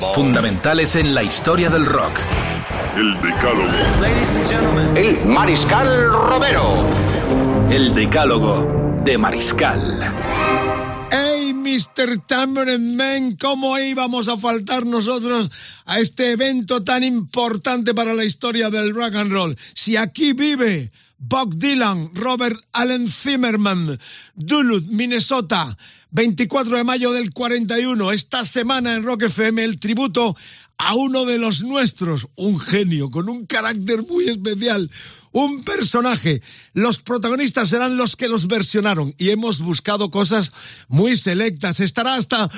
Fundamentales en la historia del rock. El Decálogo. El Mariscal Romero. El decálogo de Mariscal. ¡Hey, Mr. Tambourine Man! ¿Cómo íbamos a faltar nosotros a este evento tan importante para la historia del rock and roll? Si aquí vive Bob Dylan, Robert Allen Zimmerman, Duluth, Minnesota, 24 de mayo del 41, esta semana en Rock FM, el tributo a uno de los nuestros, un genio con un carácter muy especial, un personaje. Los protagonistas serán los que los versionaron y hemos buscado cosas muy selectas. Estará hasta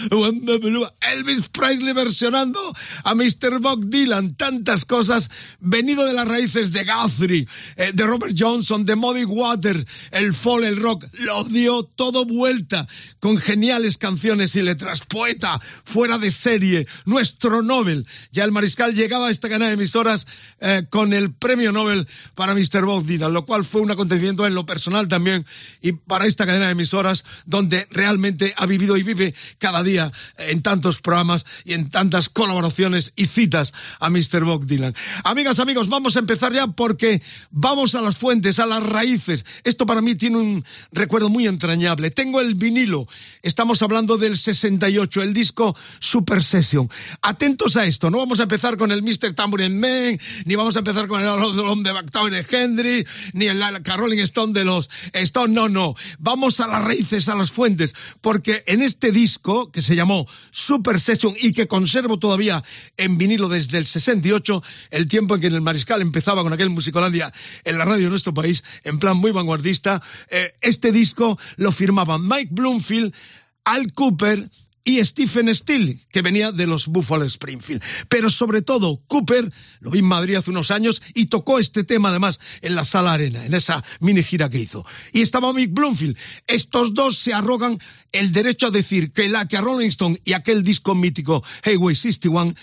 Elvis Presley versionando a Mr. Bob Dylan. Tantas cosas venido de las raíces de Guthrie, eh, de Robert Johnson, de Muddy Waters, el folk, el rock. Lo dio todo vuelta con geniales canciones y letras. Poeta, fuera de serie, nuestro Nobel. Ya el mariscal llegaba a esta cadena de emisoras eh, con el premio Nobel para Mr. Bob Dylan, lo cual fue un acontecimiento en lo personal también y para esta cadena de emisoras donde realmente ha vivido y vive cada día en tantos programas y en tantas colaboraciones y citas a Mr. Bob Dylan. Amigas, amigos, vamos a empezar ya porque vamos a las fuentes, a las raíces. Esto para mí tiene un recuerdo muy entrañable. Tengo el vinilo. Estamos hablando del 68, el disco Super Session. Atentos a esto, no vamos a empezar con el Mr. Tambourine Man, ni vamos a empezar con el Hombre de Bactauer Henry, ni el Stone de los Stone, no, no. Vamos a las raíces, a las fuentes, porque en este disco, que se llamó Super Session y que conservo todavía en vinilo desde el 68, el tiempo en que en el Mariscal empezaba con aquel Musicolandia en la radio de nuestro país, en plan muy vanguardista, eh, este disco lo firmaban Mike Bloomfield, Al Cooper, y Stephen Steele, que venía de los Buffalo Springfield. Pero sobre todo, Cooper, lo vi en Madrid hace unos años y tocó este tema además en la Sala Arena, en esa mini gira que hizo. Y estaba Mick Bloomfield. Estos dos se arrogan el derecho a decir que la que a Rolling Stone y aquel disco mítico Highway 61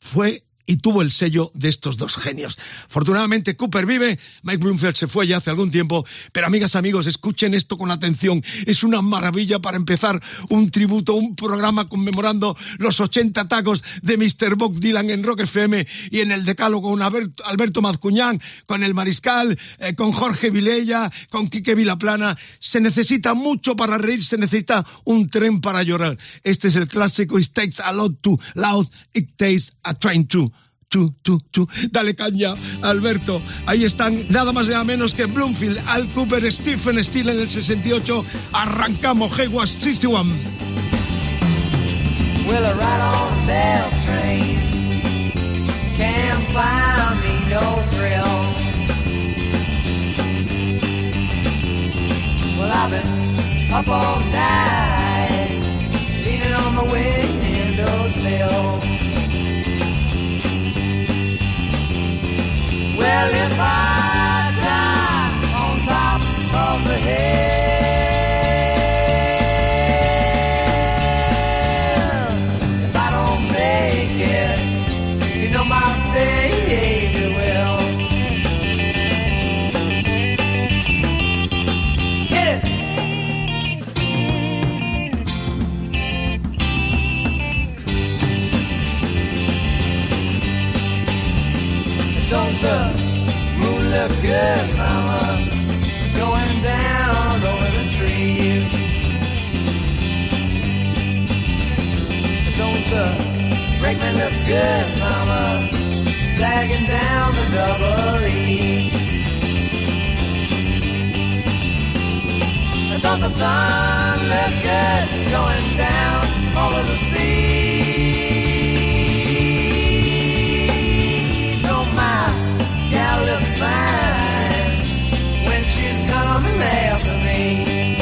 fue y tuvo el sello de estos dos genios. Afortunadamente Cooper vive, Mike Bloomfield se fue ya hace algún tiempo, pero amigas, amigos, escuchen esto con atención. Es una maravilla para empezar un tributo, un programa conmemorando los 80 tacos de Mr. Bob Dylan en Rock FM y en el decálogo con Alberto, Mazcuñán, con el Mariscal, eh, con Jorge Vilella, con Quique Vilaplana. Se necesita mucho para reír, se necesita un tren para llorar. Este es el clásico It takes a lot to loud, it takes a train to chu, chu, chu. Dale caña, Alberto. Ahí están nada más nada menos que Bloomfield, Al Cooper, Stephen Steele en el 68. Arrancamos, Hewas 61. Well, I ride on a bell train. Can't buy me no thrill. Well, I've been up all night, leaning on the windowsill. Well, if I die on top of the hill, good, mama? Going down over the trees. Don't the brakeman look good, mama? Flagging down the double E. Don't the sun look good going down over the sea? come and laugh me.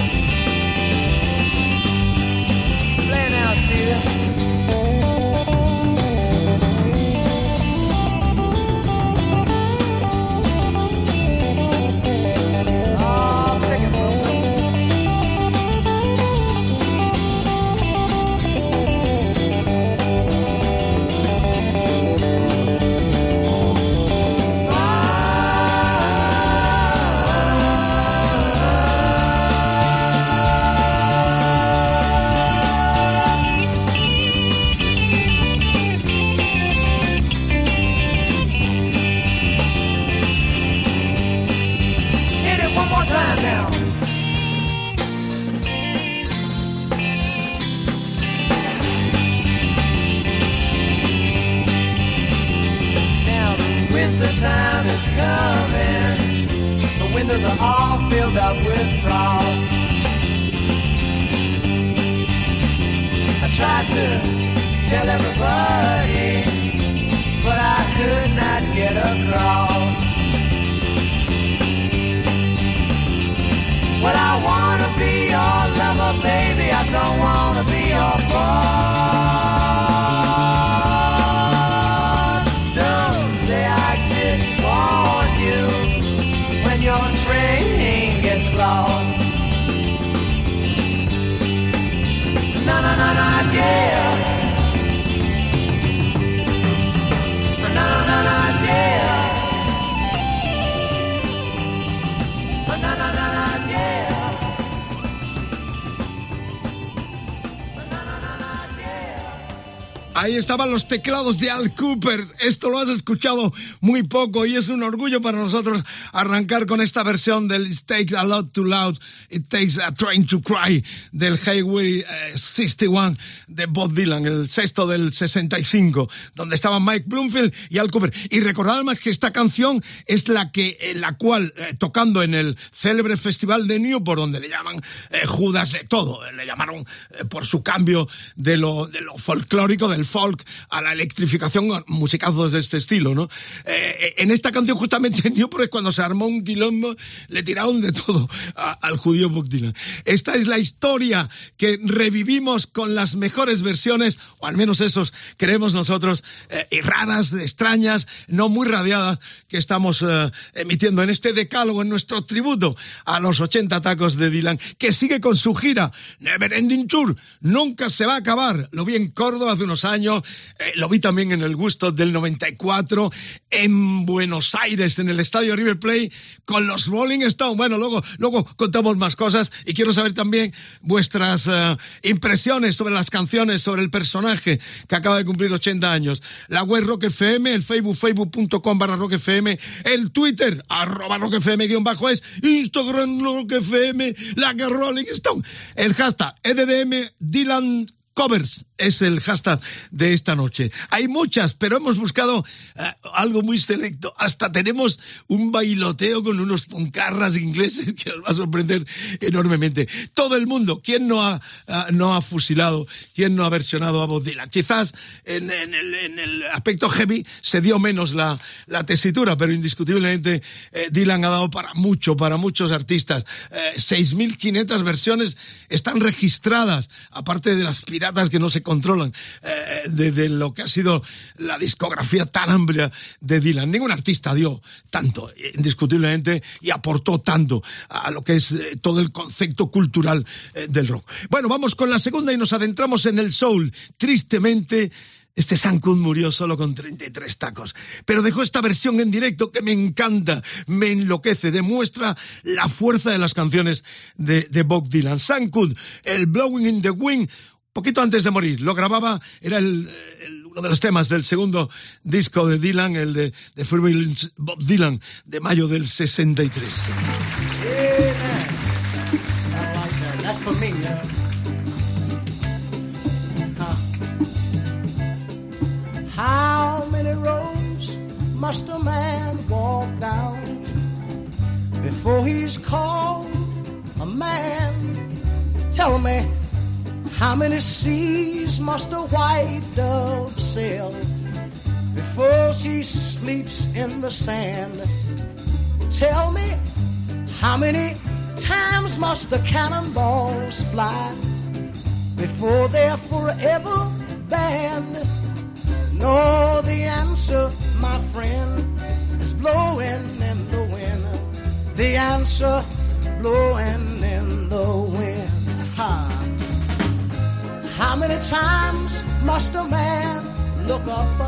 Estaban los teclados de Al Cooper. Esto lo has escuchado muy poco y es un orgullo para nosotros arrancar con esta versión del It Takes a Lot Too Loud, It Takes a Train to Cry del Highway eh, 61 de Bob Dylan, el sexto del 65, donde estaban Mike Bloomfield y Al Cooper. Y recordad más que esta canción es la que, en la cual, eh, tocando en el célebre festival de Newport, donde le llaman eh, Judas de todo, eh, le llamaron eh, por su cambio de lo, de lo folclórico, del folk a la electrificación, musicazos de este estilo, ¿no? Eh, en esta canción justamente en Newport cuando se armó un quilombo, le tiraron de todo a- al judío Bob Dylan. Esta es la historia que revivimos con las mejores versiones, o al menos esos creemos nosotros, eh, y raras, extrañas, no muy radiadas, que estamos eh, emitiendo en este decálogo, en nuestro tributo a los 80 tacos de Dylan, que sigue con su gira Never Ending Tour. Nunca se va a acabar. Lo vi en Córdoba hace unos años, eh, lo vi también en el Gusto del 94, en Buenos Aires, en el Estadio River Plate, con los Rolling Stones. Bueno, luego, luego contamos más cosas y quiero saber también vuestras eh, impresiones sobre las canciones, sobre el personaje que acaba de cumplir 80 años. La web Rock FM, el Facebook, facebook.com barra Rock FM, el Twitter, arroba Rock FM guion bajo es, Instagram Rock FM, la que Rolling Stone, el hashtag EDDM Dylan Covers es el hashtag de esta noche. Hay muchas, pero hemos buscado eh, algo muy selecto. Hasta tenemos un bailoteo con unos puncarras ingleses que os va a sorprender enormemente. Todo el mundo, ¿quién no ha, no ha fusilado? ¿Quién no ha versionado a Bob Dylan? Quizás en, en el, en aspecto heavy se dio menos la, la tesitura, pero indiscutiblemente eh, Dylan ha dado para mucho, para muchos artistas. Eh, 6.500 versiones están registradas, aparte de las piratas que no se controlan, eh, de, de lo que ha sido la discografía tan amplia de Dylan. Ningún artista dio tanto, eh, indiscutiblemente, y aportó tanto a lo que es eh, todo el concepto cultural eh, del rock. Bueno, vamos con la segunda y nos adentramos en el soul. Tristemente, este Cooke murió solo con 33 tacos, pero dejó esta versión en directo que me encanta, me enloquece, demuestra la fuerza de las canciones de, Bob Dylan. Cooke, el Blowing in the Wind, poquito antes de morir, lo grababa, era el, el- uno de los temas del segundo disco de Dylan, el de, de Bob Dylan, de mayo del 63. That's for me. Yeah. How many roads must a man walk down before he's called a man? Tell me, how many seas must a white dove sail before she sleeps in the sand? Tell me, how many times must the cannonballs fly before they're forever banned? No, the answer, my friend, is blowing in the wind. The answer, blowing in the wind. Ha. How many times must a man look up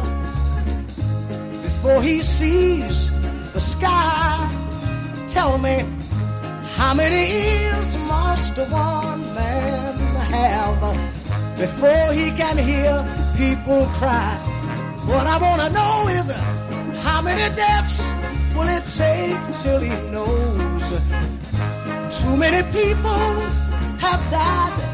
before he sees the sky? Tell me, how many ears must one man have before he can hear people cry? What I want to know is how many deaths will it take till he knows? Too many people have died.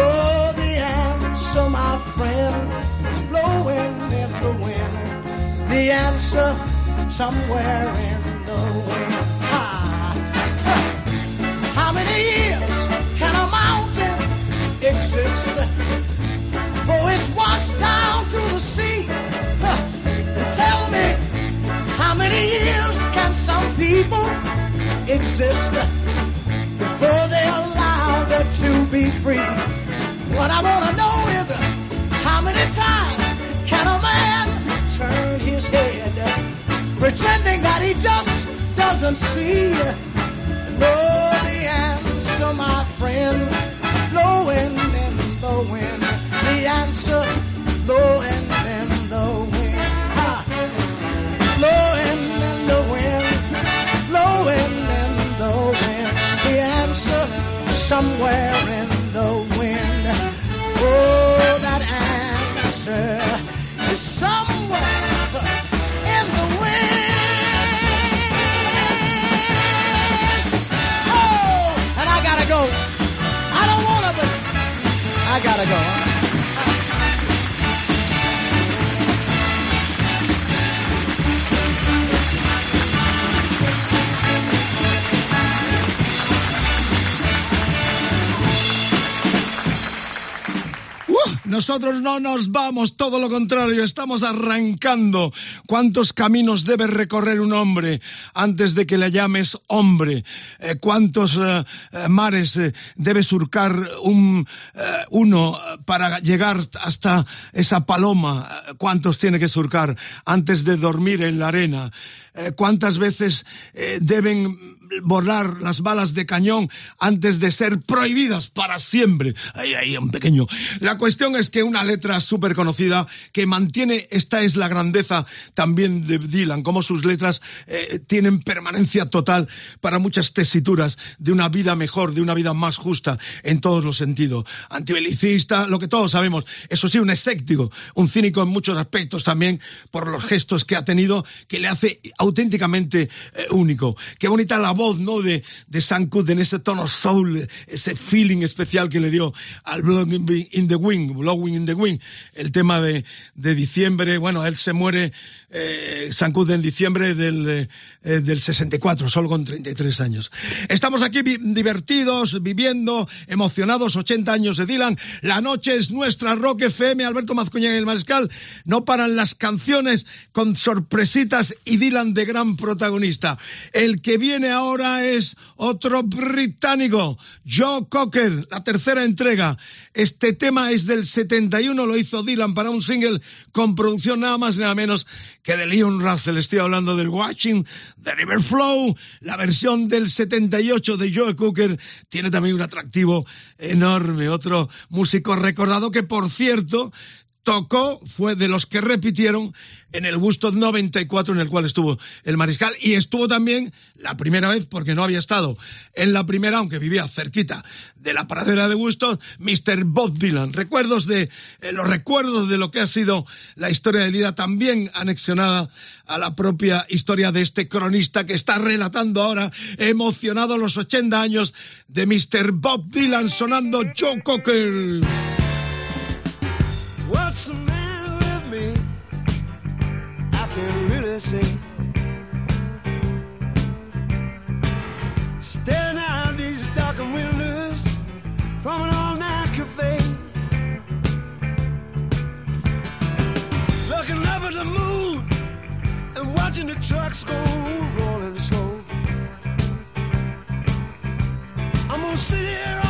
Oh, the answer, my friend, is blowing in the wind. The answer, somewhere in the wind. Ah. How many years can a mountain exist before it's washed down to the sea? Tell me, how many years can some people exist before they allow allowed to be free? What I want to know is how many times can a man turn his head pretending that he just doesn't see? Know the answer, my friend, blowing in the wind. The answer, blowing answer is somewhere in the wind. Oh, and I gotta go. I don't wanna, but I gotta go. Nosotros no nos vamos, todo lo contrario, estamos arrancando. ¿Cuántos caminos debe recorrer un hombre antes de que le llames hombre? Eh, ¿Cuántos eh, eh, mares debe surcar un, uno para llegar hasta esa paloma? ¿Cuántos tiene que surcar antes de dormir en la arena? ¿Cuántas veces deben volar las balas de cañón antes de ser prohibidas para siempre. Ahí, ahí, un pequeño. La cuestión es que una letra súper conocida que mantiene, esta es la grandeza también de Dylan, como sus letras eh, tienen permanencia total para muchas tesituras de una vida mejor, de una vida más justa en todos los sentidos. Antibelicista, lo que todos sabemos. Eso sí, un escéptico, un cínico en muchos aspectos también por los gestos que ha tenido que le hace auténticamente eh, único. Qué bonita la voz, ¿no? De, de Sam en ese tono soul, ese feeling especial que le dio al Blowing in the Wind, Blowing in the Wind, el tema de, de diciembre. Bueno, él se muere, eh, Sam en diciembre del, eh, del 64, solo con 33 años. Estamos aquí vi divertidos, viviendo, emocionados, 80 años de Dylan. La noche es nuestra, Rock FM, Alberto Mazcuña y el Mariscal. No paran las canciones con sorpresitas y Dylan de gran protagonista. El que viene ahora es otro británico, Joe Cocker, la tercera entrega. Este tema es del 71, lo hizo Dylan para un single con producción nada más y nada menos que de Leon Russell. Estoy hablando del Watching the River Flow. La versión del 78 de Joe Cocker tiene también un atractivo enorme. Otro músico recordado que, por cierto, tocó, fue de los que repitieron en el Woodstock 94 en el cual estuvo el mariscal y estuvo también la primera vez porque no había estado en la primera aunque vivía cerquita de la paradera de Woodstock Mr. Bob Dylan recuerdos de eh, los recuerdos de lo que ha sido la historia de vida también anexionada a la propia historia de este cronista que está relatando ahora emocionado los 80 años de Mr. Bob Dylan sonando Joe Cocker watching the trucks go rolling slow. I'm gonna sit here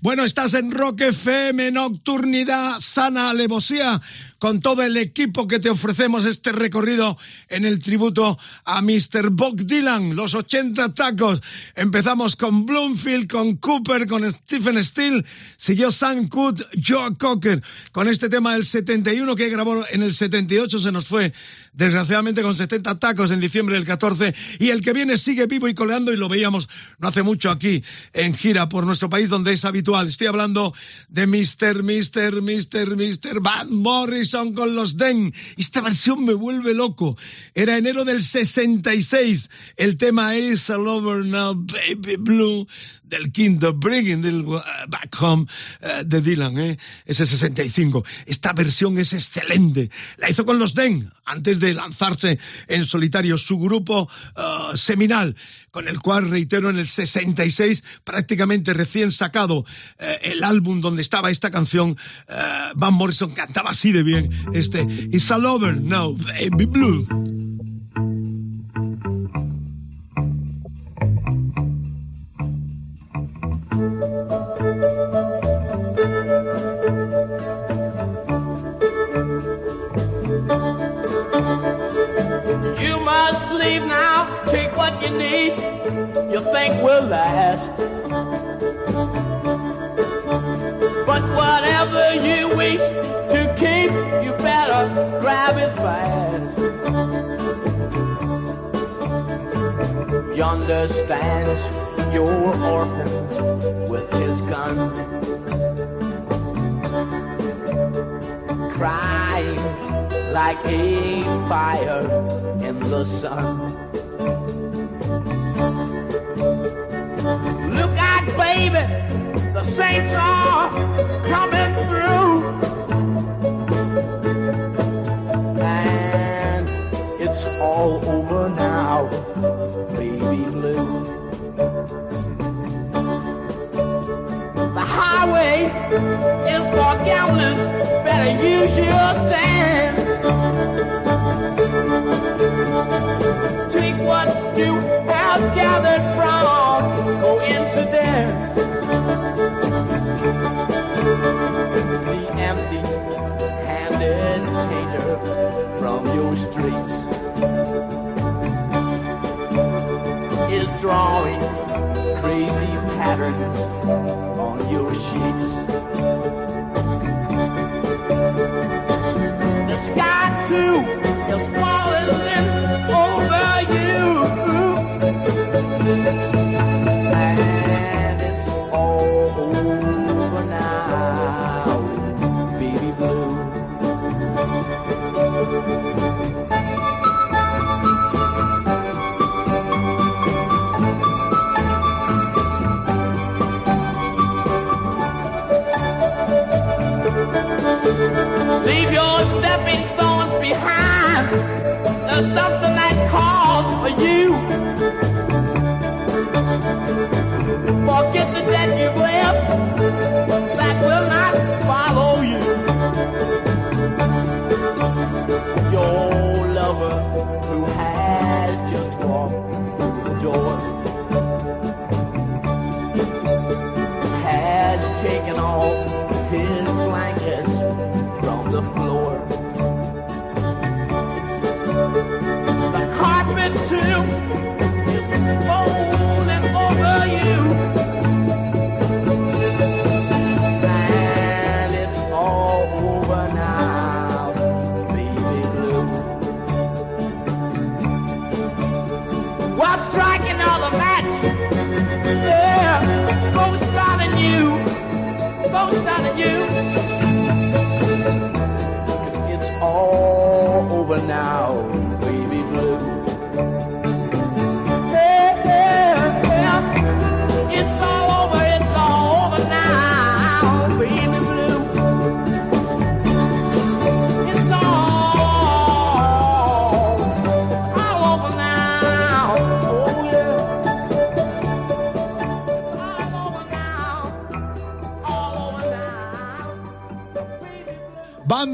Bueno, estás en Rock FM, Nocturnidad, Sana Alevosía, con todo el equipo que te ofrecemos este recorrido en el tributo a Mr. Bob Dylan, los 80 tacos. Empezamos con Bloomfield, con Cooper, con Stephen Steele, siguió Sam Cooke, Joe Cocker, con este tema del 71 que grabó en el 78, se nos fue desgraciadamente con 70 tacos en diciembre del 14, y el que viene sigue vivo y coleando y lo veíamos no hace mucho aquí en gira por nuestro país donde es habitual. Estoy hablando de Mr. Mr. Mr. Mr. Van Morrison con los Den. Esta versión me vuelve loco. Era enero del 66. El tema es All Over Now Baby Blue del quinto Bringing the uh, Back Home uh, de Dylan, ¿eh? ese 65. Esta versión es excelente. La hizo con los Den antes de lanzarse en solitario su grupo uh, seminal, con el cual, reitero, en el 66, prácticamente recién sacado el álbum donde estaba esta canción, Van Morrison cantaba así de bien este It's All Over Now, Baby Blue. You think will last. But whatever you wish to keep, you better grab it fast. Yonder stands your orphan with his gun, crying like a fire in the sun. Baby, the saints are coming through. And it's all over now, baby blue. The highway is for gamblers, better use your sense. Take what you have gathered from coincidence. The empty-handed hater from your streets is drawing crazy patterns on your sheets.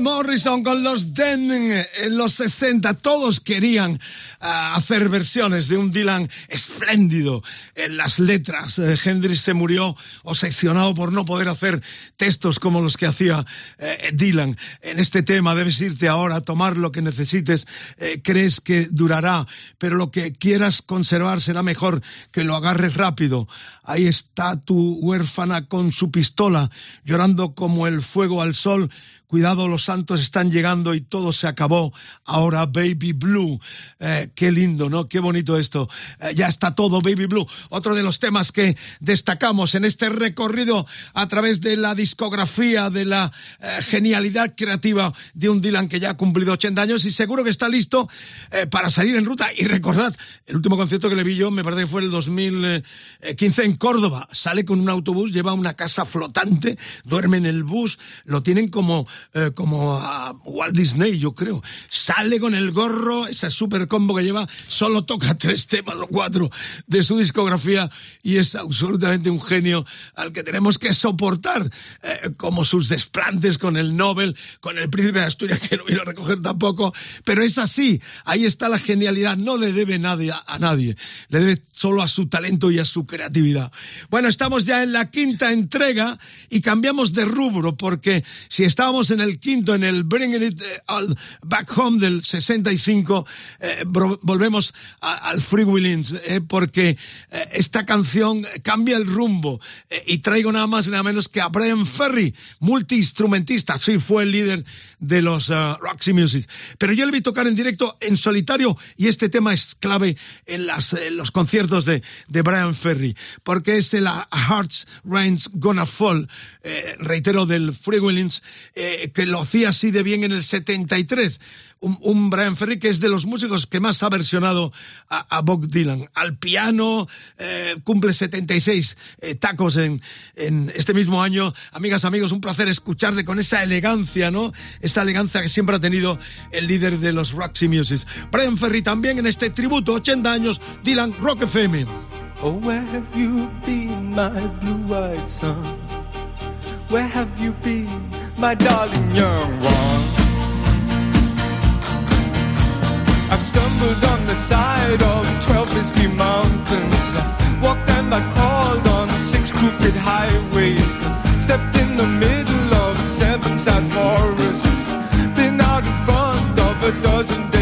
Morrison con los Den en los 60, todos querían ah, hacer versiones de un Dylan espléndido en las letras. Eh, Hendrix se murió obsesionado por no poder hacer textos como los que hacía eh, Dylan. En este tema debes irte ahora, tomar lo que necesites, eh, crees que durará, pero lo que quieras conservar será mejor que lo agarres rápido. Ahí está tu huérfana con su pistola, llorando como el fuego al sol, Cuidado, los santos están llegando y todo se acabó. Ahora Baby Blue. Eh, qué lindo, ¿no? Qué bonito esto. Eh, ya está todo Baby Blue. Otro de los temas que destacamos en este recorrido a través de la discografía, de la eh, genialidad creativa de un Dylan que ya ha cumplido 80 años y seguro que está listo para salir en ruta. Y recordad, el último concierto que le vi yo, me parece que fue el 2015 en Córdoba. Sale con un autobús, lleva una casa flotante, duerme en el bus, lo tienen como eh, como a Walt Disney, yo creo. Sale con el gorro, esa super combo que lleva, solo toca tres temas o cuatro de su discografía y es absolutamente un genio al que tenemos que soportar, eh, como sus desplantes con el Nobel, con el Príncipe de Asturias, que no vino a recoger tampoco, pero es así, ahí está la genialidad, no le debe nadie a nadie, le debe solo a su talento y a su creatividad. Bueno, estamos ya en la quinta entrega y cambiamos de rubro, porque si estábamos en el quinto, en el Bringing It eh, All Back Home del 65, eh, volvemos al Free Willings, eh, porque esta canción cambia el rumbo y traigo nada más y nada menos que a Brian Ferry, multiinstrumentista, sí fue el líder de los Roxy Music. Pero yo le vi tocar en directo en solitario y este tema es clave en, las, los conciertos de, de Brian Ferry, porque es el Hearts Rain's Gonna Fall, reitero, del Free Willings, que lo hacía así de bien en el 73. Un, un, Brian Ferry que es de los músicos que más ha versionado a, Bob Dylan. Al piano, eh, cumple 76 eh, tacos en, en este mismo año. Amigas, amigos, un placer escucharle con esa elegancia, ¿no? Esa elegancia que siempre ha tenido el líder de los Roxy Music. Brian Ferry también en este tributo, 80 años, Dylan Rock FM. Oh, where have you been, my blue-eyed son? Where have you been, my darling young one? I've stumbled on the side of twelve misty mountains, walked and I crawled on six crooked highways, stepped in the middle of seven sad forests, been out in front of a dozen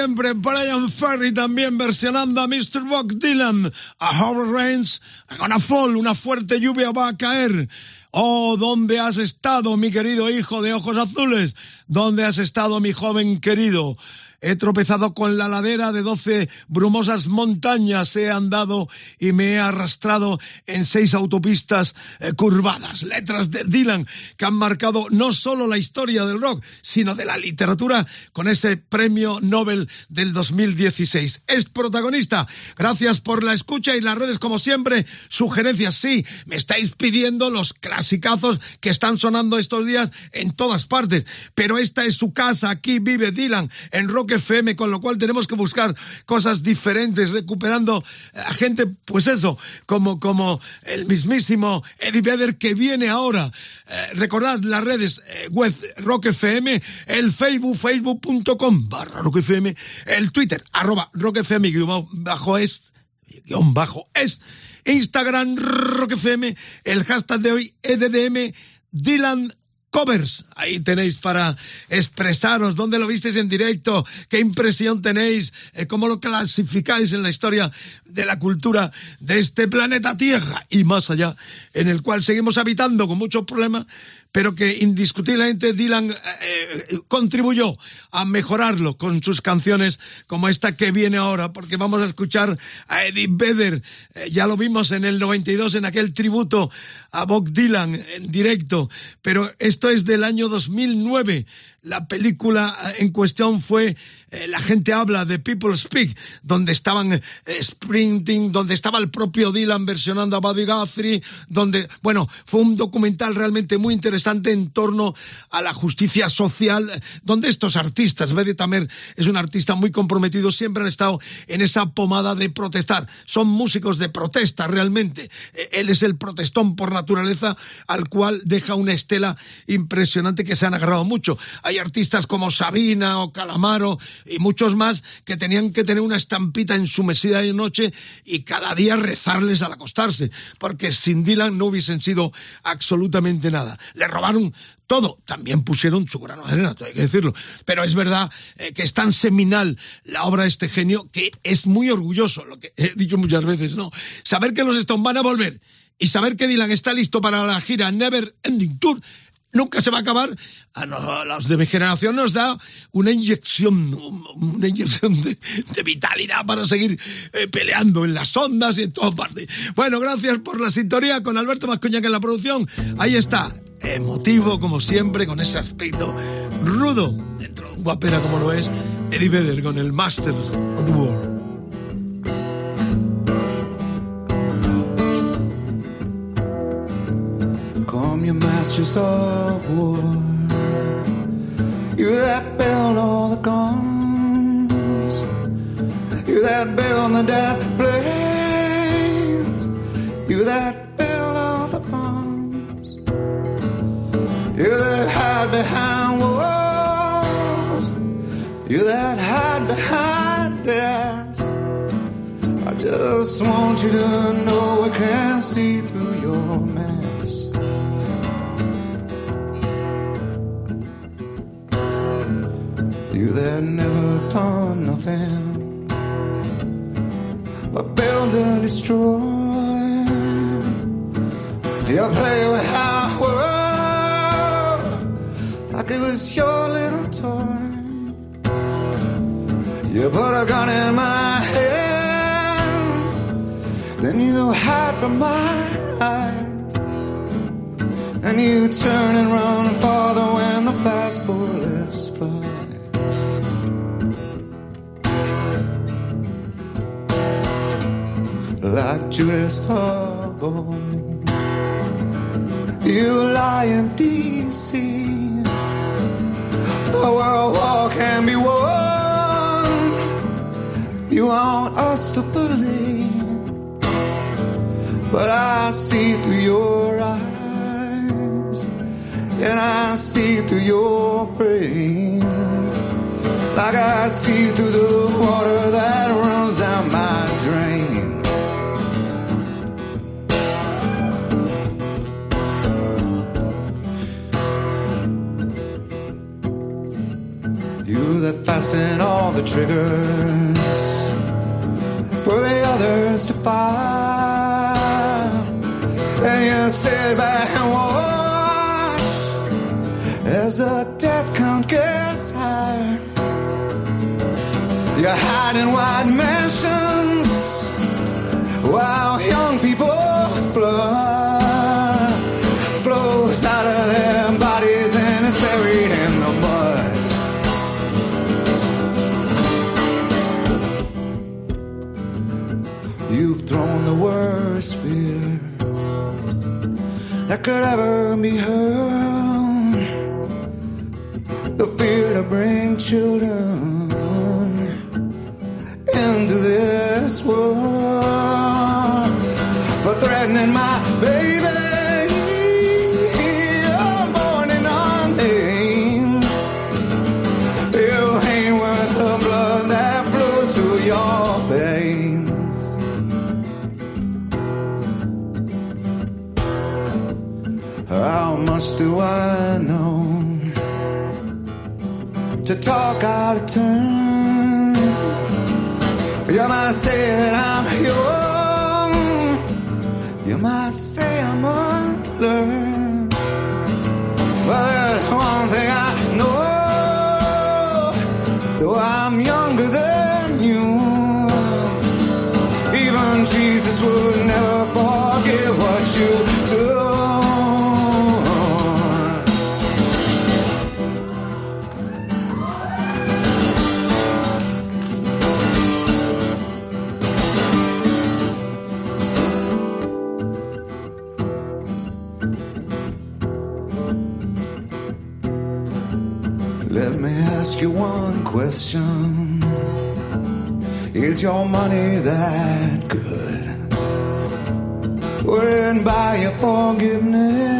siempre, Brian Ferry también versionando a Mr. Bob Dylan, a Howard Rains, a Gonna Fall, una fuerte lluvia va a caer. Oh, ¿dónde has estado, mi querido hijo de ojos azules? ¿Dónde has estado, mi joven querido? He tropezado con la ladera de doce brumosas montañas, he andado y me he arrastrado en seis autopistas eh, curvadas. Letras de Dylan que han marcado no solo la historia del rock, sino de la literatura con ese premio Nobel del 2016. Es protagonista. Gracias por la escucha y las redes como siempre. Sugerencias, sí, me estáis pidiendo los clasicazos que están sonando estos días en todas partes. Pero esta es su casa, aquí vive Dylan en Rock FM, con lo cual tenemos que buscar cosas diferentes, recuperando a gente, pues eso, como, como el mismísimo Eddie Vedder que viene ahora. Eh, recordad las redes eh, web Rock FM, el Facebook, facebook.com barra Rock FM, el Twitter, arroba Rock bajo es, guion bajo es, Instagram Rock FM, el hashtag de hoy EDDM Dylan covers. Ahí tenéis para expresaros. Dónde lo visteis en directo, qué impresión tenéis, eh, cómo lo clasificáis en la historia de la cultura de este planeta Tierra y más allá, en el cual seguimos habitando con muchos problemas, pero que indiscutiblemente Dylan eh, eh, contribuyó a mejorarlo con sus canciones como esta que viene ahora, porque vamos a escuchar a Eddie Vedder, eh, ya lo vimos en el 92 en aquel tributo a Bob Dylan en directo, pero esto es del año 2009. La película en cuestión fue eh, La gente habla de People Speak, donde estaban eh, Sprinting, donde estaba el propio Dylan versionando a Buddy Guthrie, donde, bueno, fue un documental realmente muy interesante en torno a la justicia social, eh, donde estos artistas, Betty Tamer es un artista muy comprometido, siempre han estado en esa pomada de protestar. Son músicos de protesta realmente. Eh, Él es el protestón por naturaleza, al cual deja una estela impresionante que se han agarrado mucho. Hay artistas como Sabina o Calamaro y muchos más que tenían que tener una estampita en su mesida de noche y cada día rezarles al acostarse, porque sin Dylan no hubiesen sido absolutamente nada. Le robaron todo. También pusieron su grano de arena, hay que decirlo. Pero es verdad eh, que es tan seminal la obra de este genio que es muy orgulloso, lo que he dicho muchas veces, ¿no? Saber que los Stones van a volver y saber que Dylan está listo para la gira Never Ending Tour nunca se va a acabar. A los de mi generación nos da una inyección, una inyección de, vitalidad para seguir eh, peleando en las ondas y en todas partes. Bueno, gracias por la sintonía con Alberto Mascoñac en la producción. Ahí está, emotivo como siempre, con ese aspecto rudo, dentro de un guapera como lo es, Eddie Vedder con el Masters of the World. Come, you masters of war. You that build all the guns. You that build the death planes. You that build all the bombs. You that hide behind walls. You that hide behind desks. I just want you to know I can't see You that never done nothing but build and destroy. You play with our world like it was your little toy. You put a gun in my hand, then you hide from my eyes, and you turn and run farther when the fast bullets fly. Like Judas Starboy, you lie in DC. The world war can be won. You want us to believe, but I see through your eyes, and I see through your brain, like I see through the water that runs Fasten all the triggers for the others to fire. And you sit back and watch as the death count gets higher. You hide in wide mansions while young people's worst fear that could ever be heard. The fear to bring children into this world for threatening my baby. To talk out of turn? You might say that I'm young. You might say I'm unlearned. Question. Is your money that good? Would it buy your forgiveness?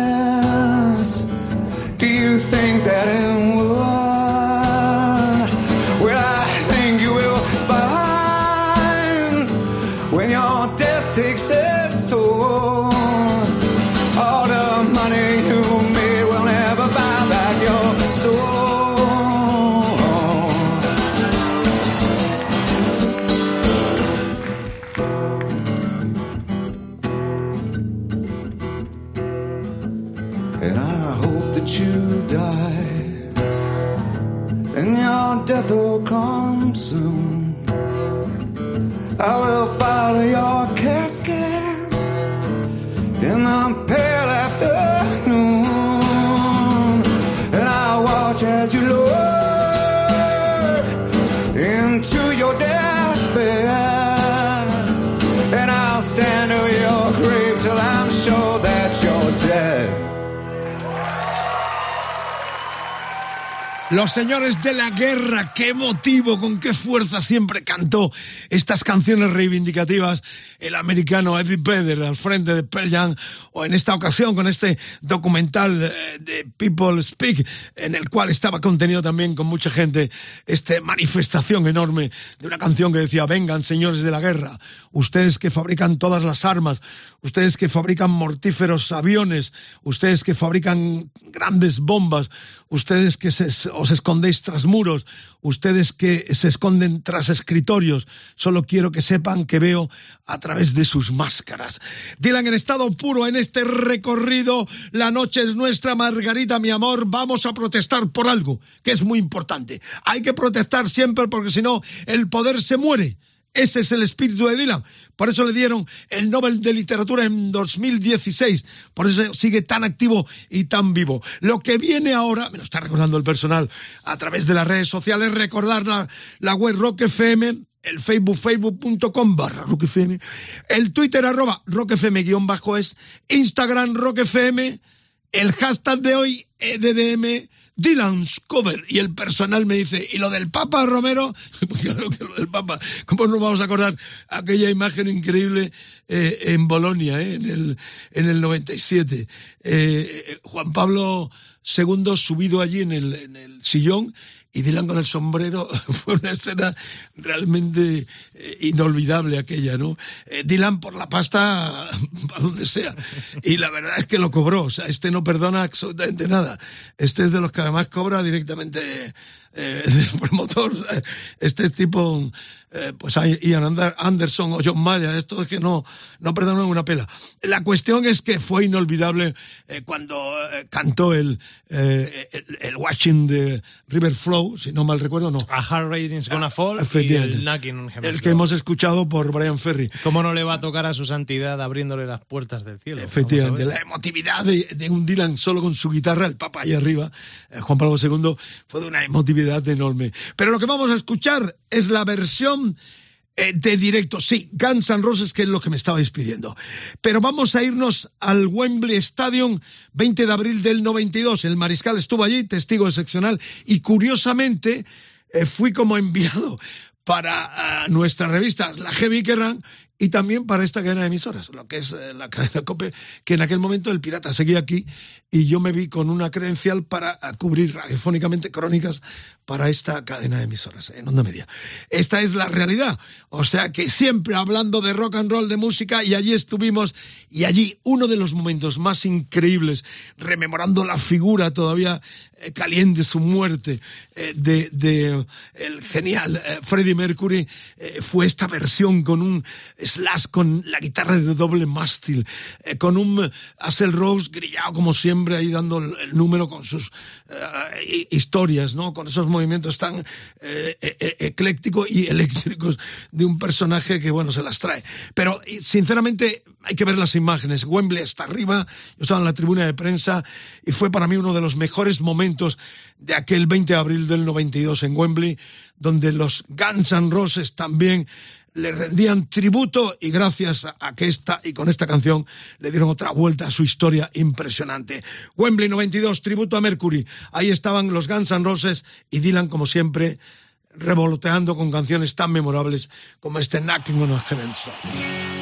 Los señores de la guerra, qué motivo, con qué fuerza siempre cantó estas canciones reivindicativas el americano Eddie Vedder al frente de Pearl Jam, o en esta ocasión con este documental eh, de People Speak, en el cual estaba contenido también con mucha gente esta manifestación enorme de una canción que decía, vengan señores de la guerra, ustedes que fabrican todas las armas, ustedes que fabrican mortíferos aviones, ustedes que fabrican grandes bombas, ustedes que se escondéis tras muros, ustedes que se esconden tras escritorios, solo quiero que sepan que veo a través de sus máscaras. Dylan en estado puro en este recorrido, la noche es nuestra, Margarita, mi amor, vamos a protestar por algo que es muy importante. Hay que protestar siempre porque si no, el poder se muere. Ese es el espíritu de Dylan. Por eso le dieron el Nobel de Literatura en 2016. Por eso sigue tan activo y tan vivo. Lo que viene ahora, me lo está recordando el personal a través de las redes sociales, recordar la, la web Rock FM, el Facebook, facebook.com barra Rock FM, el Twitter arroba Rock FM guion bajo es, Instagram Rock FM, el hashtag de hoy EDDM, Dylan's cover. Y el personal me dice, ¿y lo del Papa Romero? claro que lo del Papa. ¿Cómo nos vamos a acordar aquella imagen increíble eh, en Bolonia, eh, en, el, en el 97? Eh, Juan Pablo II subido allí en el, en el sillón y Dylan con el sombrero fue una escena realmente eh, inolvidable aquella, ¿no? Eh, Dylan por la pasta a donde sea. Y la verdad es que lo cobró, o sea, este no perdona absolutamente nada. Este es de los que además cobra directamente eh, del promotor. Este tipo, eh, pues Ian Anderson o John Maya, esto es que no, no perdonan una pela. La cuestión es que fue inolvidable eh, cuando eh, cantó el, eh, el, el, Watching the River Flow, si no mal recuerdo, no. A Hard Rating's Gonna Ah, Fall y el Knocking El que hemos escuchado por Brian Ferry. ¿Cómo no le va a tocar a su santidad abriéndole las puertas del cielo? Efectivamente, la emotividad de, de un Dylan solo con su guitarra, el Papa ahí arriba, eh, Juan Pablo II, fue de una emotividad enorme. Pero lo que vamos a escuchar es la versión eh, de directo, sí, Guns N' Roses, que es lo que me estabais pidiendo. Pero vamos a irnos al Wembley Stadium, 20 de abril del 92. El mariscal estuvo allí, testigo excepcional, y curiosamente eh, fui como enviado para ah, nuestra revista, la Heavy Kerrang, y también para esta cadena de emisoras, lo que es eh, la cadena COPE, que en aquel momento el pirata seguía aquí y yo me vi con una credencial para cubrir radiofónicamente crónicas para esta cadena de emisoras en Onda Media. Esta es la realidad, o sea que siempre hablando de rock and roll, de música, y allí estuvimos, y allí uno de los momentos más increíbles, rememorando la figura todavía eh, caliente, su muerte, eh, de, de el genial eh, Freddie Mercury, eh, fue esta versión con un slash con la guitarra de doble mástil, eh, con un eh, Axl Rose grillado como siempre ahí dando el, número con sus eh, hi- historias, ¿no? Con esos movimientos tan eh, eh, eh, eclécticos y eléctricos de un personaje que, bueno, se las trae. Pero, sinceramente, hay que ver las imágenes. Wembley hasta arriba, yo estaba en la tribuna de prensa y fue para mí uno de los mejores momentos de aquel 20 de abril del 92 en Wembley, donde los Guns Roses también le rendían tributo y gracias a que esta y con esta canción le dieron otra vuelta a su historia impresionante. Wembley 92, tributo a Mercury. Ahí estaban los Guns N' Roses y Dylan como siempre revoloteando con canciones tan memorables como este Knocking on a Heaven's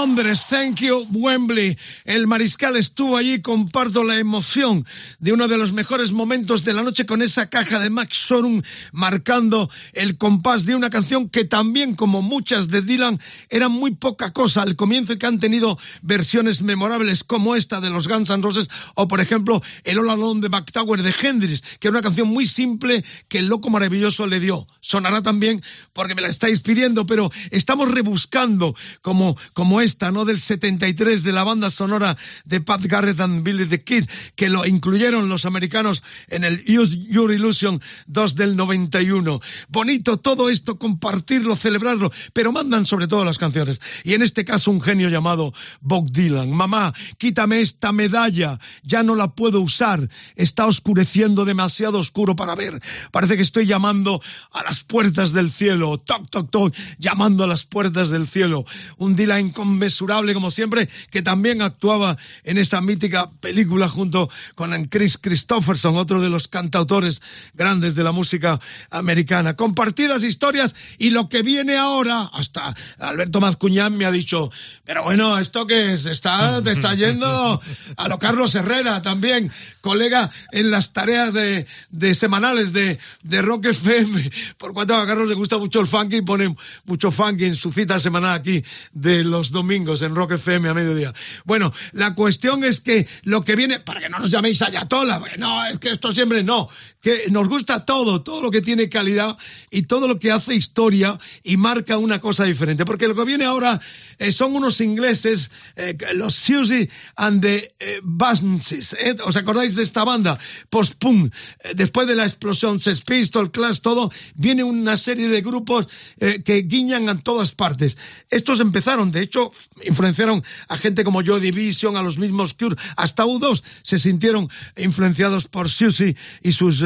Londres, thank you, Wembley. El mariscal estuvo allí, comparto la emoción de uno de los mejores momentos de la noche con esa caja de Max Sorum marcando el compás de una canción que también, como muchas de Dylan, eran muy poca cosa al comienzo y que han tenido versiones memorables como esta de los Guns N' Roses o, por ejemplo, el All Alone de Tower de Hendrix, que era una canción muy simple que el loco maravilloso le dio. Sonará también porque me la estáis pidiendo, pero estamos rebuscando como, como esta, ¿no? Del 73 de la banda sonora de Pat Garrett and Billy the Kid, que lo incluyeron los americanos en el Use Your Illusion 2 del 91. Bonito todo esto, compartirlo, celebrarlo, pero mandan sobre todo las canciones. Y en este caso un genio llamado Bob Dylan. Mamá, quítame esta medalla, ya no la puedo usar, está oscureciendo demasiado oscuro para ver. Parece que estoy llamando a las puertas del cielo, toc, toc, toc, llamando a las puertas del cielo un Dylan inconmensurable como siempre, que también actuaba en esa mítica película junto con Chris Christopherson, otro de los cantautores grandes de la música americana. Compartidas historias y lo que viene ahora, hasta Alberto Mazcuñán me ha dicho, pero bueno, ¿esto que es? Está, te está yendo a lo Carlos Herrera también, colega en las tareas de, de semanales de, de Rock FM, por cuanto a Carlos le gusta mucho el funky pone mucho funky en su cita semanal aquí de los domingos en Rock FM a mediodía. Bueno, la cuestión es que lo que viene, para que no nos llaméis Ayatola, no, es que esto siempre no, que nos gusta todo, todo lo que tiene calidad y todo lo que hace historia y marca una cosa diferente. Porque lo que viene ahora eh, son unos ingleses, eh, los Susie and the eh, eh, ¿Os acordáis de esta banda? Post-punk. después de la explosión, Sex Pistols, Clash, todo, viene una serie de grupos que guiñan a todas partes. Estos empezaron, de hecho, influenciaron a gente como Joy Division, a los mismos Cure, hasta U2 se sintieron influenciados por Susie y sus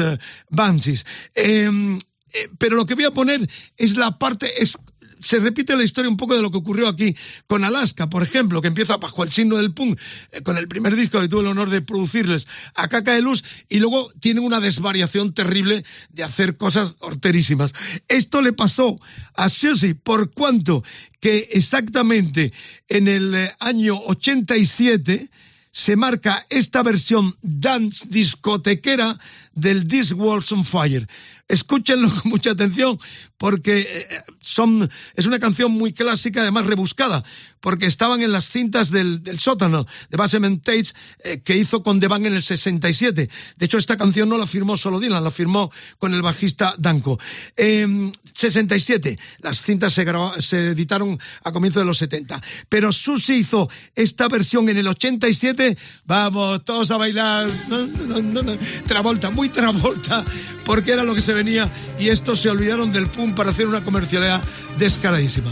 Eh, eh, pero lo que voy a poner es la parte, es se repite la historia un poco de lo que ocurrió aquí con Alaska, por ejemplo, que empieza bajo el signo del punk, eh, con el primer disco que tuve el honor de producirles a Caca de Luz, y luego tienen una desvariación terrible de hacer cosas horterísimas. Esto le pasó a Susie, por cuanto que exactamente en el eh, año 87 se marca esta versión dance discotequera del This World's on Fire. Escúchenlo con mucha atención porque eh, son, es una canción muy clásica, además rebuscada, porque estaban en las cintas del, del sótano de Basement Tapes eh, que hizo con The Bang en el 67. De hecho, esta canción no la firmó solo Dylan, la firmó con el bajista Danko. Eh, 67, las cintas se, se editaron a comienzos de los 70. Pero Susie hizo esta versión en el 87. Vamos, todos a bailar. Travolta, Travolta, porque era lo que se venía y estos se olvidaron del PUM para hacer una comercialidad descaradísima.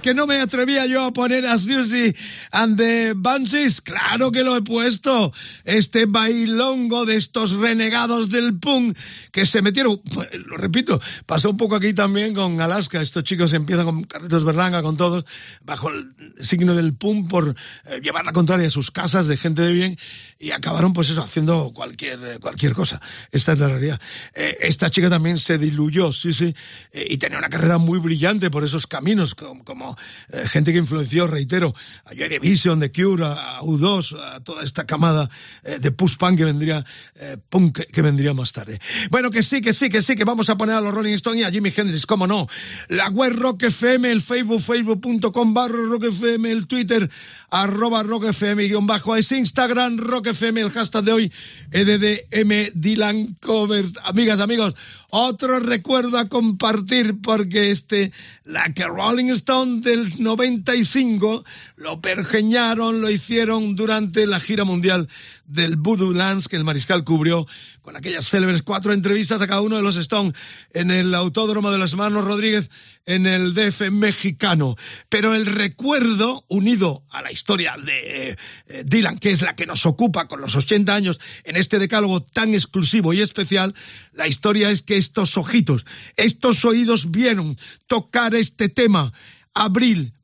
¿Que no me atrevía yo a poner a Susie and the Banshees? Claro que lo he puesto. Este bailongo de estos renegados del punk que se metieron, pues, lo repito, pasó un poco aquí también con Alaska. Estos chicos empiezan con Carlitos Berlanga, con todos, bajo el signo del punk por eh, llevar la contraria a sus casas de gente de bien y acabaron pues eso, haciendo cualquier, eh, cualquier cosa. Esta es la realidad. Eh, esta chica también se diluyó, sí, sí, y tenía una carrera muy brillante por esos caminos, como, eh, gente que influenció, reitero, a Joy Division, The Cure, a, a U2, a toda esta camada eh, de push punk que vendría, eh, punk que, vendría más tarde. Bueno, que sí, que sí, que sí, que vamos a poner a los Rolling Stones y a Jimi Hendrix, cómo no. La web Rock FM, el Facebook, facebook.com barra Rock FM, el Twitter, arroba Rock FM guion bajo, es Instagram Rock FM, el hashtag de hoy, EDDM Dylan Covers. Amigas, amigos, otro recuerdo a compartir porque este, la que Rolling Stone del 95 lo pergeñaron, lo hicieron durante la gira mundial del Voodoo Dance que el mariscal cubrió con aquellas célebres cuatro entrevistas a cada uno de los Stone en el Autódromo de los Hermanos Rodríguez en el DF mexicano. Pero el recuerdo unido a la historia de eh, Dylan, que es la que nos ocupa con los 80 años en este decálogo tan exclusivo y especial, la historia es que estos ojitos, estos oídos vieron tocar este tema abril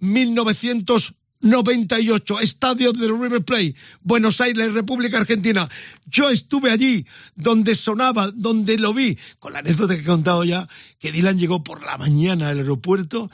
1998, estadio del River Plate, Buenos Aires, República Argentina. Yo estuve allí donde sonaba, donde lo vi, con la anécdota que he contado ya, que Dylan llegó por la mañana al aeropuerto,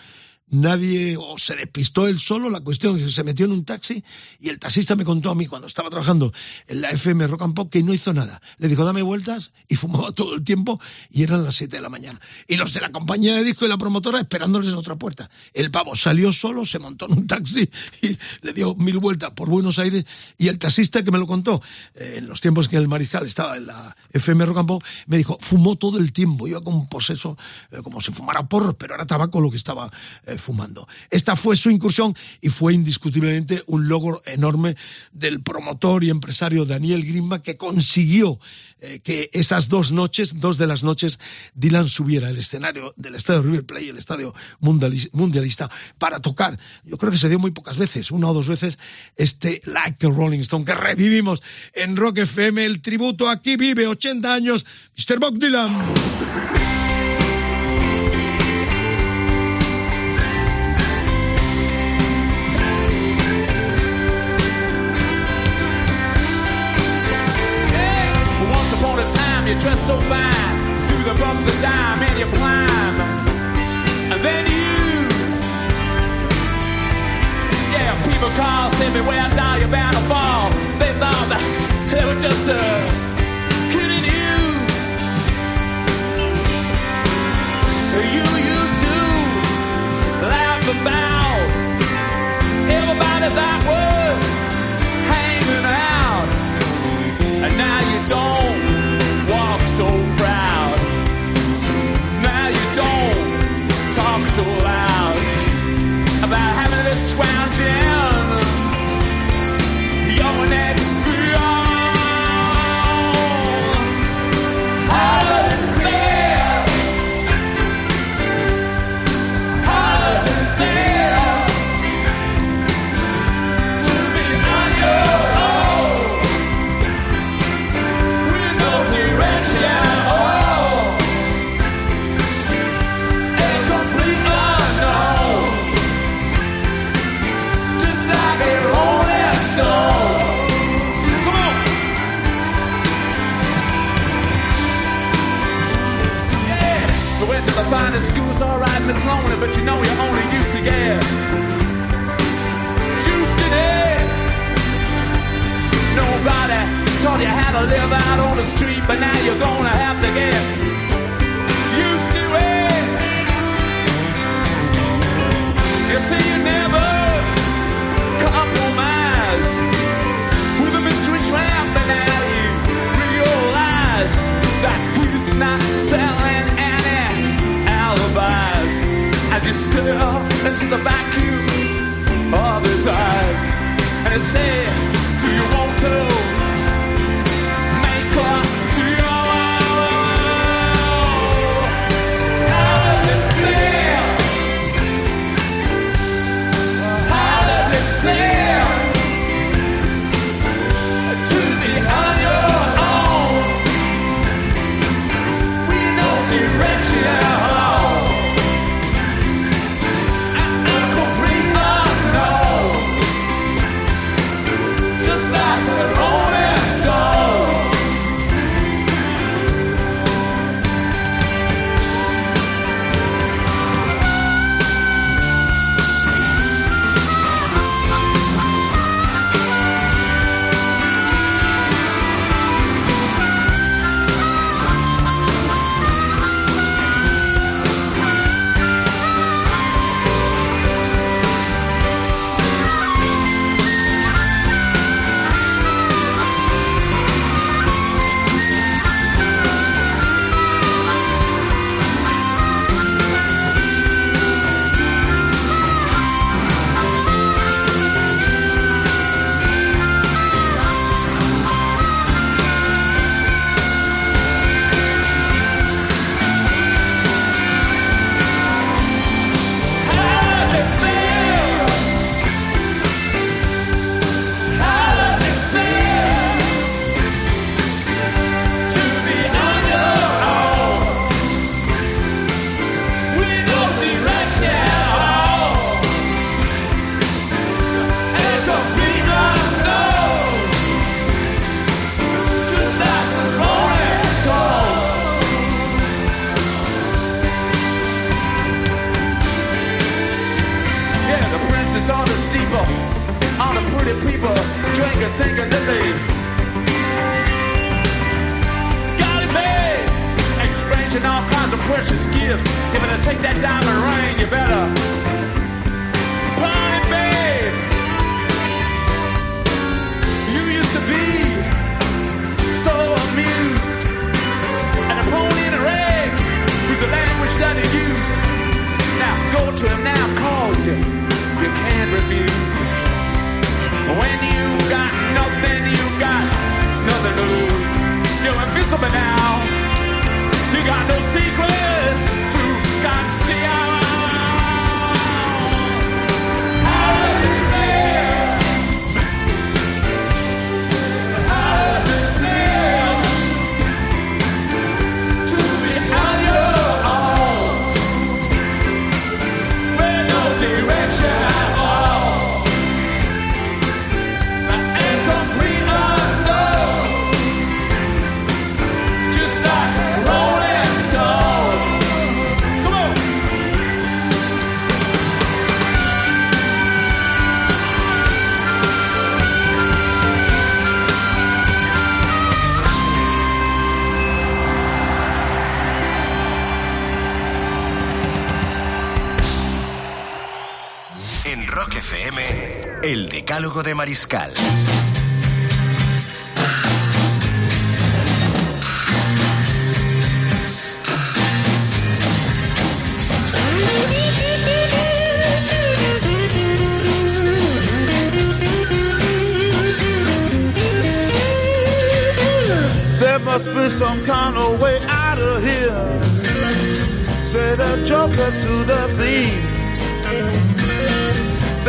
nadie o se despistó él solo, la cuestión es que se metió en un taxi y el taxista me contó a mí cuando estaba trabajando en la FM Rock and Pop que no hizo nada. Le dijo, dame vueltas y fumaba todo el tiempo y eran las 7 de la mañana. Y los de la compañía de disco y la promotora esperándoles en otra puerta. El pavo salió solo, se montó en un taxi y le dio mil vueltas por Buenos Aires y el taxista que me lo contó eh, en los tiempos que el mariscal estaba en la FM Rock and Pop me dijo, fumó todo el tiempo, iba con un poseso eh, como si fumara porros, pero era tabaco lo que estaba eh, fumando. Esta fue su incursión y fue indiscutiblemente un logro enorme del promotor y empresario Daniel Grimba que consiguió eh, que esas dos noches, dos de las noches, Dylan subiera al escenario del estadio River Plate, el estadio mundialis- mundialista, para tocar. Yo creo que se dio muy pocas veces, una o dos veces, este Like a Rolling Stone que revivimos en Rock FM, el tributo aquí vive 80 años, Mr. Bob Dylan. Dressed so fine through the bumps of dime and you climb, and then you, yeah, people call, say beware, down you're bound to fall. They thought that they were just uh, schools, alright, Miss Lonely, but you know you only used to get juice today. Nobody taught you how to live out on the street, but now you're gonna have to get used to it. You see, you never compromise with a mystery tramp, and now you realize that he's not stare into the vacuum of his eyes, and say, De Mariscal. There must be some kind of way out of here. Say the joker to the thief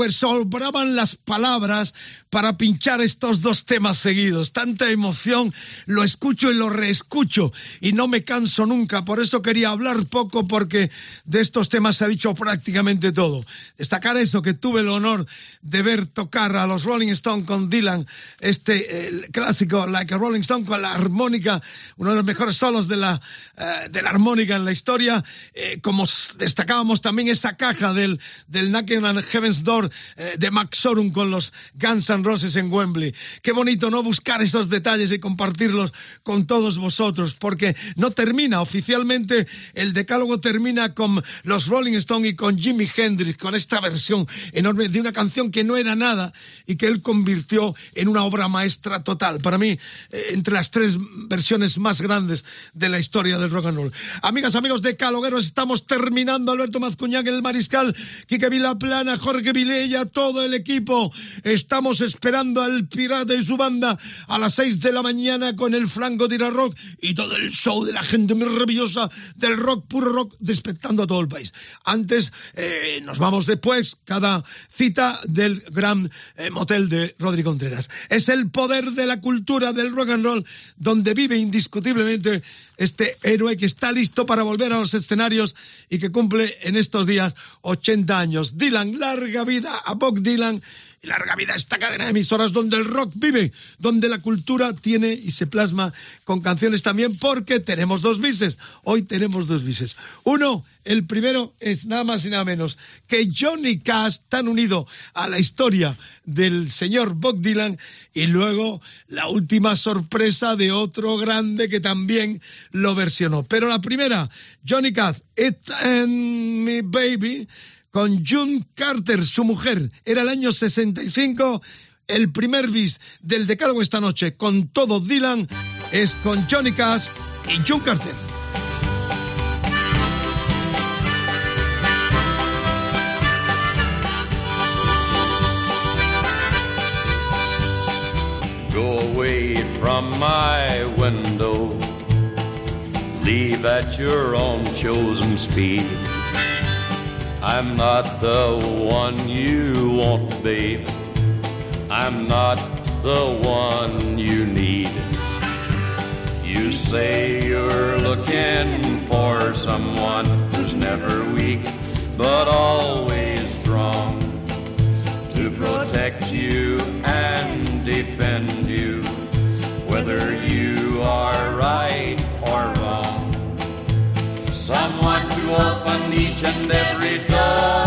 Tower sobraban las palabras para pinchar estos dos temas seguidos. Tanta emoción, lo escucho y lo reescucho y no me canso nunca. Por eso quería hablar poco porque de estos temas se ha dicho prácticamente todo. Destacar eso, que tuve el honor de ver tocar a los Rolling Stones con Dylan, este clásico Like a Rolling Stone con la armónica, uno de los mejores solos de la, eh, de la armónica en la historia. Eh, como destacábamos también esa caja del, del on Heaven's Door eh, de Max Sorum con los Guns N' Roses en Wembley. Qué bonito, ¿no? Buscar esos detalles y compartirlos con todos vosotros, porque no termina oficialmente, el decálogo termina con los Rolling Stones y con Jimi Hendrix, con esta versión enorme de una canción que no era nada y que él convirtió en una obra maestra total. Para mí, eh, entre las tres versiones más grandes de la historia del rock and roll. Amigas, amigos de Calogueros, estamos terminando. Alberto Mazcuñán, el Mariscal, Quique Vilaplana, Jorge Vilella, todo el equipo. Estamos esperando al Pirata y su banda a las seis de la mañana con el flanco de Ira Rock y todo el show de la gente maravillosa del rock, puro rock, despertando a todo el país. Antes, eh, nos vamos después, cada cita del gran eh, motel de Rodri Contreras. Es el poder de la cultura del rock and roll donde vive indiscutiblemente este héroe que está listo para volver a los escenarios y que cumple en estos días 80 años. Dylan, larga vida a Bob Dylan y larga vida esta cadena de emisoras donde el rock vive, donde la cultura tiene y se plasma con canciones también, porque tenemos dos bises. Hoy tenemos dos bises. Uno, el primero es nada más y nada menos que Johnny Cash, tan unido a la historia del señor Bob Dylan, y luego la última sorpresa de otro grande que también lo versionó. Pero la primera, Johnny Cash, It and Me Baby, con June Carter, su mujer. Era el año 65. El primer bis del Decálogo esta noche con todo Dylan es con Johnny Cash y June Carter. Go away from my window. Leave at your own chosen speed. I'm not the one you want, babe. I'm not the one you need. You say you're looking for someone who's never weak, but always strong to protect you and defend you, whether you are right or wrong. And every door,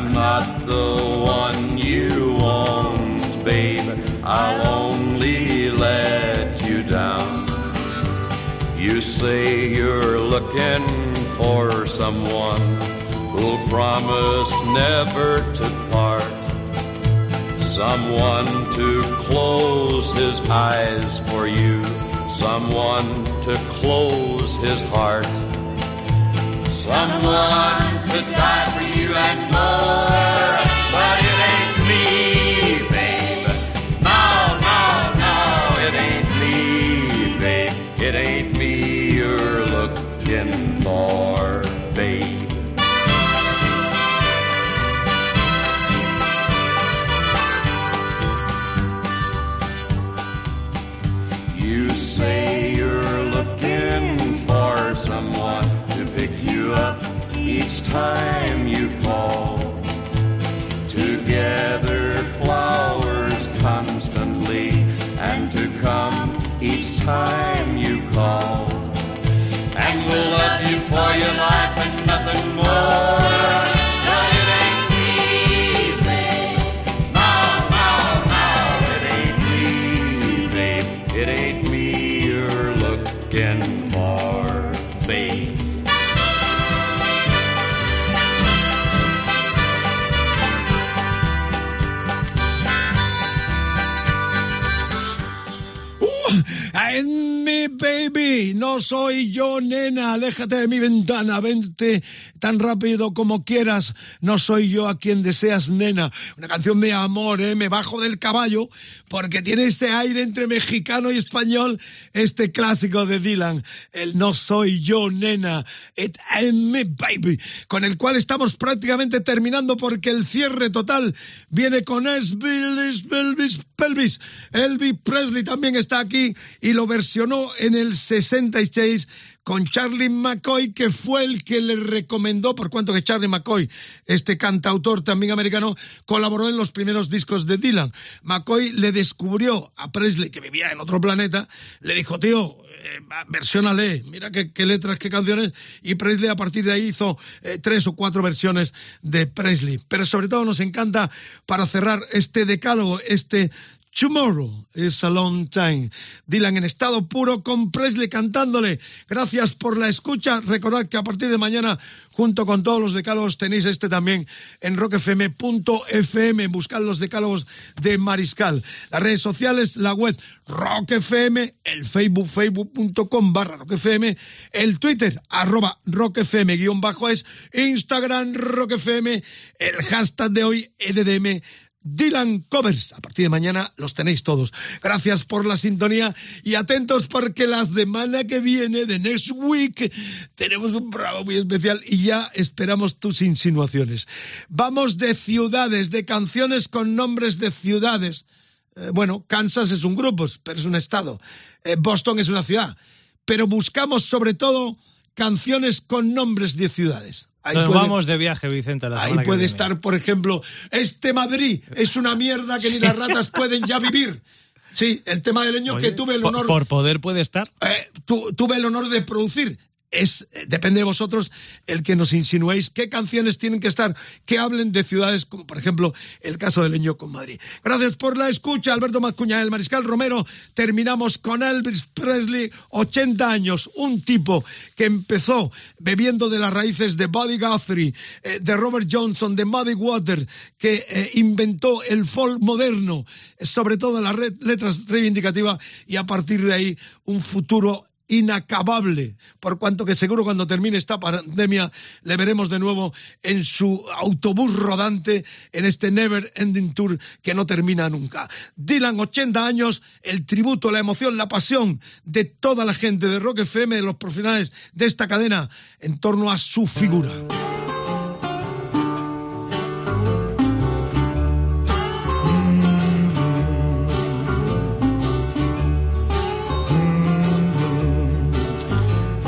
I'm not the one you want, babe. I'll only let you down. You say you're looking for someone who'll promise never to part. Someone to close his eyes for you. Someone to close his heart. Someone to die and more. But it ain't me, babe. No, no, no, it ain't me, babe. It ain't me you're looking for, babe. You say you're looking for someone to pick you up each time time you call. And we'll love you for your life and nothing more. No soy yo, nena. Aléjate de mi ventana. Vente tan rápido como quieras. No soy yo a quien deseas, nena. Una canción de amor, ¿eh? Me bajo del caballo porque tiene ese aire entre mexicano y español. Este clásico de Dylan. El no soy yo, nena. It ain't me, baby. Con el cual estamos prácticamente terminando porque el cierre total viene con Elvis, Elvis, Elvis. Elvis Presley también está aquí y lo versionó en el 66 con Charlie McCoy, que fue el que le recomendó, por cuanto que Charlie McCoy, este cantautor también americano, colaboró en los primeros discos de Dylan. McCoy le descubrió a Presley, que vivía en otro planeta, le dijo, tío, eh, versiónale, mira qué, letras, qué canciones, y Presley a partir de ahí hizo eh, tres o cuatro versiones de Presley. Pero sobre todo nos encanta, para cerrar este decálogo, este Tomorrow is a long time. Dylan en estado puro con Presley cantándole. Gracias por la escucha. Recordad que a partir de mañana, junto con todos los decálogos, tenéis este también en rockfm.fm. Buscad los decálogos de Mariscal. Las redes sociales, la web rockfm, el Facebook, facebook.com barra rockfm, el Twitter, arroba rockfm guion bajo es, Instagram rockfm, el hashtag de hoy, EDDM Dylan Covers. A partir de mañana los tenéis todos. Gracias por la sintonía y atentos porque la semana que viene, de Next Week, tenemos un programa muy especial y ya esperamos tus insinuaciones. Vamos de ciudades, de canciones con nombres de ciudades. Eh, bueno, Kansas es un grupo, pero es un estado. Eh, Boston es una ciudad. Pero buscamos sobre todo canciones con nombres de ciudades. Ahí Nos puede, vamos de viaje, Vicente. La ahí puede estar, por ejemplo, este Madrid es una mierda que ni las ratas pueden ya vivir. Sí, el tema del leño Oye, que tuve el honor. Por, por poder puede estar. Eh, tu, tuve el honor de producir es depende de vosotros el que nos insinuéis qué canciones tienen que estar que hablen de ciudades como por ejemplo el caso de Leño con Madrid. Gracias por la escucha, Alberto Mazcuña, el Mariscal Romero. Terminamos con Elvis Presley, 80 años, un tipo que empezó bebiendo de las raíces de Buddy Guthrie, eh, de Robert Johnson, de Muddy Water, que eh, inventó el folk moderno, sobre todo las letras reivindicativas y a partir de ahí un futuro inacabable, por cuanto que seguro cuando termine esta pandemia le veremos de nuevo en su autobús rodante en este Never Ending Tour que no termina nunca. Dylan, 80 años, el tributo, la emoción, la pasión de toda la gente de Rock FM, de los profesionales de esta cadena, en torno a su figura.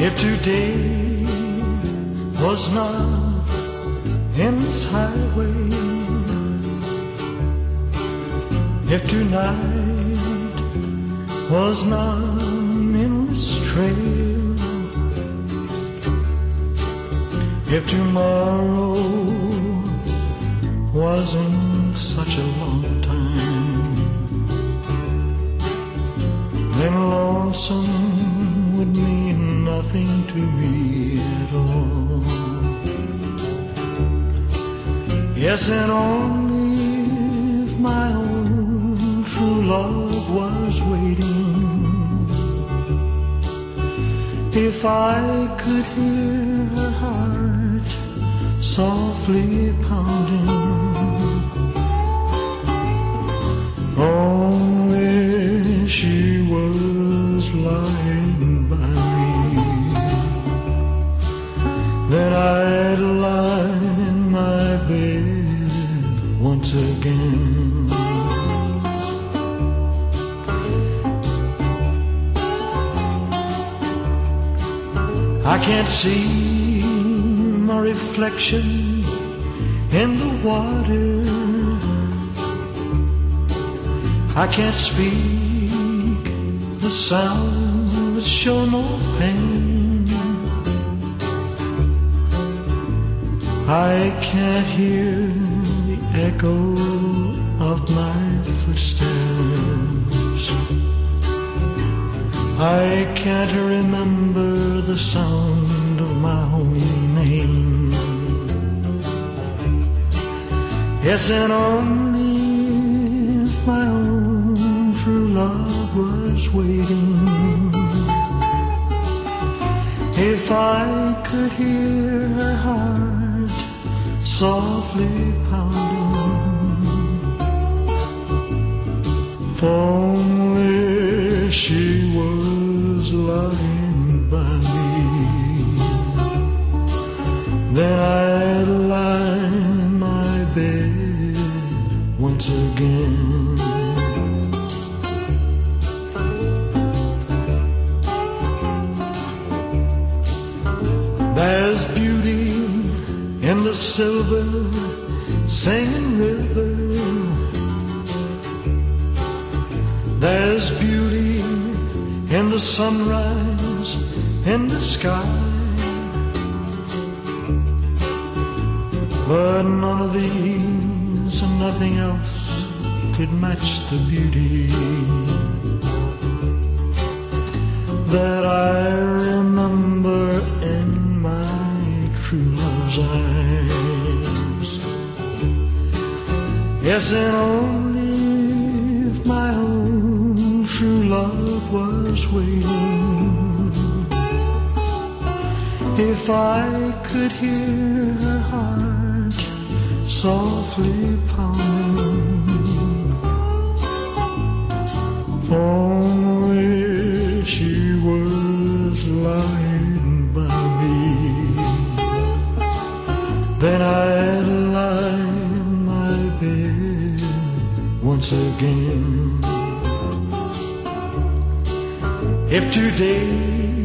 If today was not in this highway, if tonight was not in this trail, if tomorrow wasn't such a long time, then lonesome would mean nothing to me at all. Yes, and only if my own true love was waiting, if I could hear her heart softly pounding, only I can't see my reflection in the water. I can't speak the sound that show no pain. I can't hear the echo of my I can't remember the sound of my own name. Yes, and only if my own true love was waiting, If I could hear her heart softly pounding, if only she was lying by me, then I'd lie in my bed once again. There's beauty in the silver singing river. There's beauty in the sunrise in the sky. But none of these and nothing else could match the beauty that I remember in my true love's eyes. Yes, and if I could hear her heart softly pounding, if only she was lying by me, then I'd lie in my bed once again. If today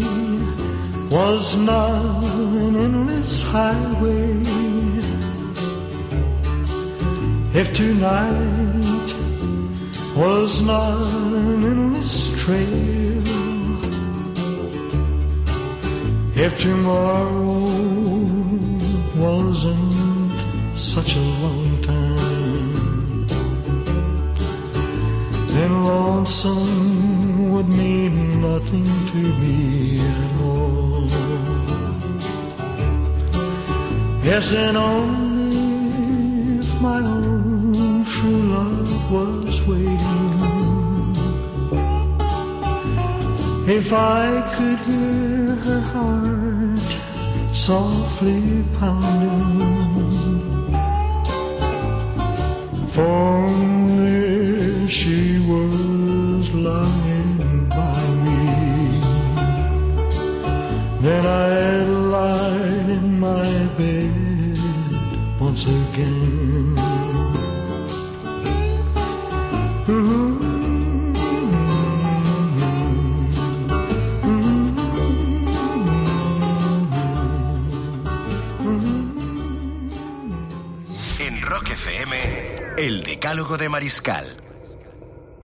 was not an endless highway, if tonight was not an endless trail, if tomorrow wasn't such a long time, then lonesome would mean nothing to me at all. Yes, and only if my own true love was waiting. If I could hear her heart softly pounding, if only she Decálogo de Mariscal